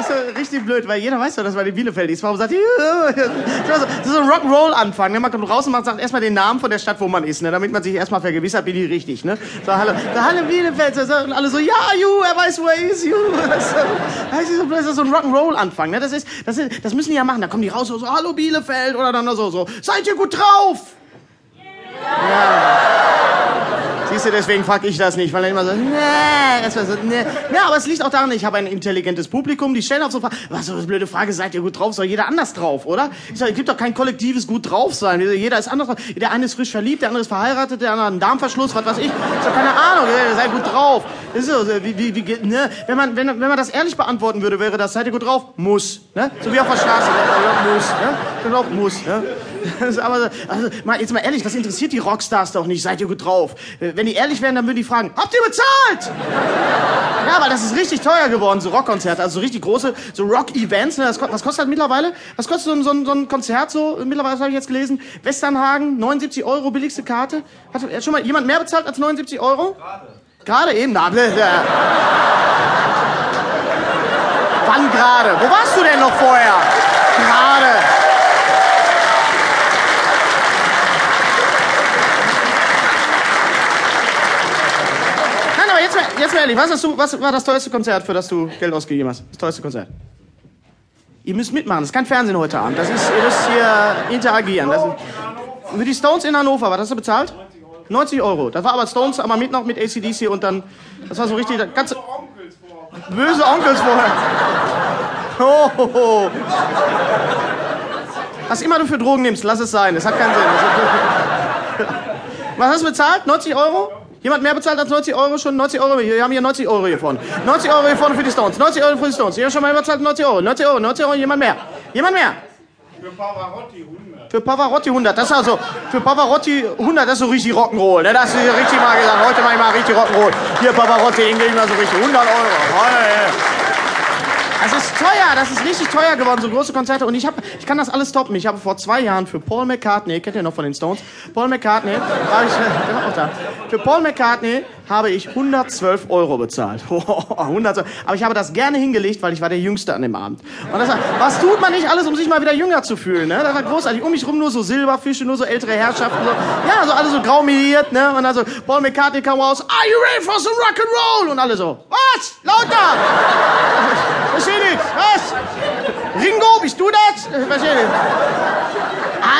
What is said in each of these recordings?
ist so richtig blöd, weil jeder weiß doch, dass man in Bielefeld ist. Warum sagt das ist so ein Rock'n'Roll-Anfang. Ne? Man kommt raus und man sagt erstmal den Namen von der Stadt, wo man ist, ne? damit man sich erstmal vergewissert, bin ich richtig. Ne? So, hallo, so, hallo Bielefeld. So, und alle so, ja, you, er weiß, wo er ist, you. Das ist so ein Rock'n'Roll-Anfang. Ne? Das, ist, das, ist, das müssen die ja machen. Da kommen die raus so, so hallo Bielefeld oder dann so, so, seid ihr gut drauf? Ja. Siehst du, deswegen frage ich das nicht, weil er immer so, nee, war so, nee. Ja, aber es liegt auch daran, ich habe ein intelligentes Publikum, die stellen auch so Fragen, was so eine blöde Frage, seid ihr gut drauf? Soll jeder anders drauf, oder? Ich sag, es gibt doch kein kollektives gut drauf sein. Jeder ist anders. Der eine ist frisch verliebt, der andere ist verheiratet, der andere hat einen Darmverschluss, was weiß ich. Doch keine Ahnung, seid gut drauf. Das ist so, wie, wie, wie, ne? Wenn man, wenn, wenn man das ehrlich beantworten würde, wäre das, seid ihr gut drauf? Muss, ne? So wie auf der Straße, muss, ne? Drauf, muss, ne? aber, also, mal, jetzt mal ehrlich, das interessiert die Rockstars doch nicht, seid ihr gut drauf? Wenn die ehrlich wären, dann würden die fragen, habt ihr bezahlt? Ja, weil das ist richtig teuer geworden, so Rockkonzerte, also so richtig große, so Rock-Events. Ne? Das, was kostet das mittlerweile? Was kostet so ein, so ein, so ein Konzert so? Mittlerweile habe ich jetzt gelesen. Westernhagen, 79 Euro, billigste Karte. Hat schon mal jemand mehr bezahlt als 79 Euro? Gerade. Gerade eben? Na, ne, Wann gerade? Wo warst du denn noch vorher? Gerade. Jetzt jetzt mal ehrlich, was, hast du, was war das teuerste Konzert, für das du Geld ausgegeben hast? Das teuerste Konzert. Ihr müsst mitmachen, das ist kein Fernsehen heute Abend. Das ist, ihr müsst hier interagieren. Das ist, für die Stones in Hannover, was hast du bezahlt? 90 Euro. Das war aber Stones, aber mit noch mit ACDC und dann, das war so richtig, das ganze, böse Onkels vorher. Oh. Was immer du für Drogen nimmst, lass es sein. Das hat keinen Sinn. Was hast du bezahlt? 90 Euro? Jemand mehr bezahlt als 90 Euro schon? 90 Euro, wir haben hier 90 Euro hier vorne. 90 Euro hier vorne für die Stones. 90 Euro für die Stones. Hier schon mal bezahlt 90 Euro. 90 Euro, 90 Euro, jemand mehr. Jemand mehr. Für Pavarotti 100. Für Pavarotti 100. Das ist also, für Pavarotti 100, das ist so richtig Rock'n'Roll. Ne? Das ist richtig mal gesagt. Heute mach ich mal richtig Rock'n'Roll. Hier Pavarotti, den mal so richtig 100 Euro. Das ist teuer, das ist richtig teuer geworden, so große Konzerte. Und ich, hab, ich kann das alles stoppen. Ich habe vor zwei Jahren für Paul McCartney, kennt ihr noch von den Stones? Paul McCartney, habe ich, der war auch da. Für Paul McCartney habe ich 112 Euro bezahlt. 112. Aber ich habe das gerne hingelegt, weil ich war der Jüngste an dem Abend. Und das was tut man nicht alles, um sich mal wieder jünger zu fühlen? Ne? Das war großartig. Um mich rum nur so Silberfische, nur so ältere Herrschaften. So. Ja, so alle so graumeliert. Ne? Und also Paul McCartney kam raus. Are you ready for some rock and roll? Und alle so, was? Lauter! Verstehe nicht. Was? Ringo, bist du das? Verstehe nicht.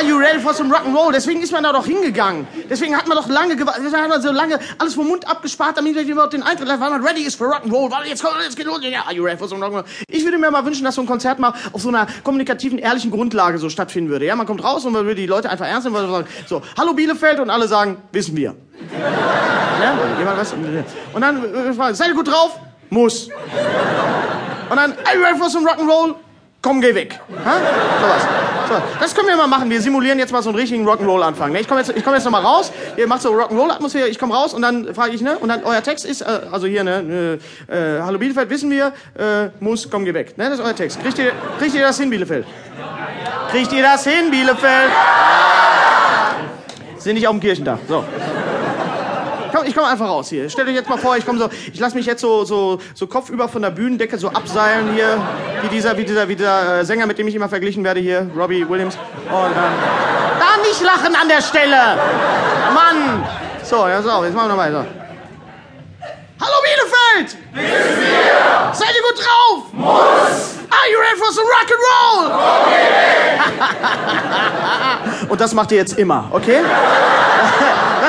Are you ready for some rock and roll? Deswegen ist man da doch hingegangen. Deswegen hat man doch lange gewartet. Deswegen hat man so lange alles vom Mund abgespart, damit man überhaupt den Eintritt hat, weil man ready ist für rock and roll. Warte, jetzt kommt, jetzt geht los. Ja, are you ready for some rock and roll? Ich würde mir mal wünschen, dass so ein Konzert mal auf so einer kommunikativen, ehrlichen Grundlage so stattfinden würde. Ja, man kommt raus und man würde die Leute einfach ernst nehmen, man sagt, so, hallo Bielefeld und alle sagen, wissen wir. Ja, jemand was? Und dann äh, fragen, seid ihr gut drauf? Muss. Und dann, are you ready for some rock and roll? Komm, geh weg. Ha? So was. So, das können wir mal machen. Wir simulieren jetzt mal so einen richtigen Rock'n'Roll-Anfang. Ne? Ich komme jetzt, komm jetzt noch mal raus. Ihr macht so Rock'n'Roll-Atmosphäre. Ich komme raus und dann frage ich, ne? Und dann euer Text ist, äh, also hier, ne? Äh, Hallo Bielefeld, wissen wir, äh, muss, komm, geh weg. Ne? Das ist euer Text. Kriegt ihr, kriegt ihr das hin, Bielefeld? Kriegt ihr das hin, Bielefeld? Sind nicht auf dem Kirchentag. So. Komm, ich komme einfach raus hier. Stellt euch jetzt mal vor, ich komme so, ich lasse mich jetzt so, so, so kopfüber von der Bühnendecke so abseilen hier, wie dieser, wie dieser, wie dieser äh, Sänger, mit dem ich immer verglichen werde hier, Robbie Williams. Und ähm, da nicht lachen an der Stelle, Mann. So, ja so, jetzt machen wir nochmal so. Hallo Bielefeld! Seid ihr gut drauf? Muss! Are you ready for some rock and roll? Und das macht ihr jetzt immer, okay?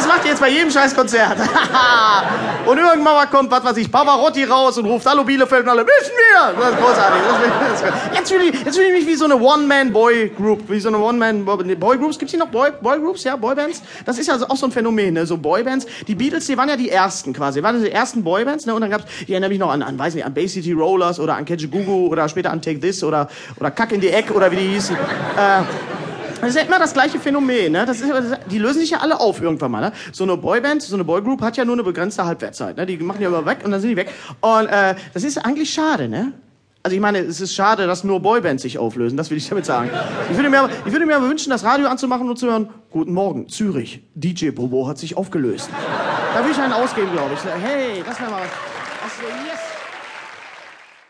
Das macht ihr jetzt bei jedem Scheißkonzert. und irgendwann mal kommt, was weiß ich, Pavarotti raus und ruft Hallo Bielefeld und alle, wissen wir! Das ist großartig. Jetzt fühle ich, fühl ich mich wie so eine One-Man-Boy-Group. Wie so eine One-Man-Boy-Groups. Gibt's hier noch Boy, Boy-Groups? Ja, Boybands? Das ist ja auch so ein Phänomen, ne? So Boybands. Die Beatles, die waren ja die ersten quasi. Die waren die ersten Boybands, ne? Und dann gab's, ich erinnere mich noch an, an weiß nicht, an Bay City Rollers oder an Catch Gugu oder später an Take This oder, oder Kack in die Eck oder wie die hießen. Äh, das ist ja immer das gleiche Phänomen. Ne? Das ist, die lösen sich ja alle auf irgendwann mal. Ne? So eine Boyband, so eine Boygroup hat ja nur eine begrenzte Halbwertszeit. Ne? Die machen ja immer weg und dann sind die weg. Und äh, das ist eigentlich schade, ne? Also ich meine, es ist schade, dass nur Boybands sich auflösen, das will ich damit sagen. Ich würde mir, ich würde mir wünschen, das Radio anzumachen und zu hören, Guten Morgen, Zürich, DJ Bobo hat sich aufgelöst. Da würde ich einen ausgeben, glaube ich. Hey, das wäre mal was. yes.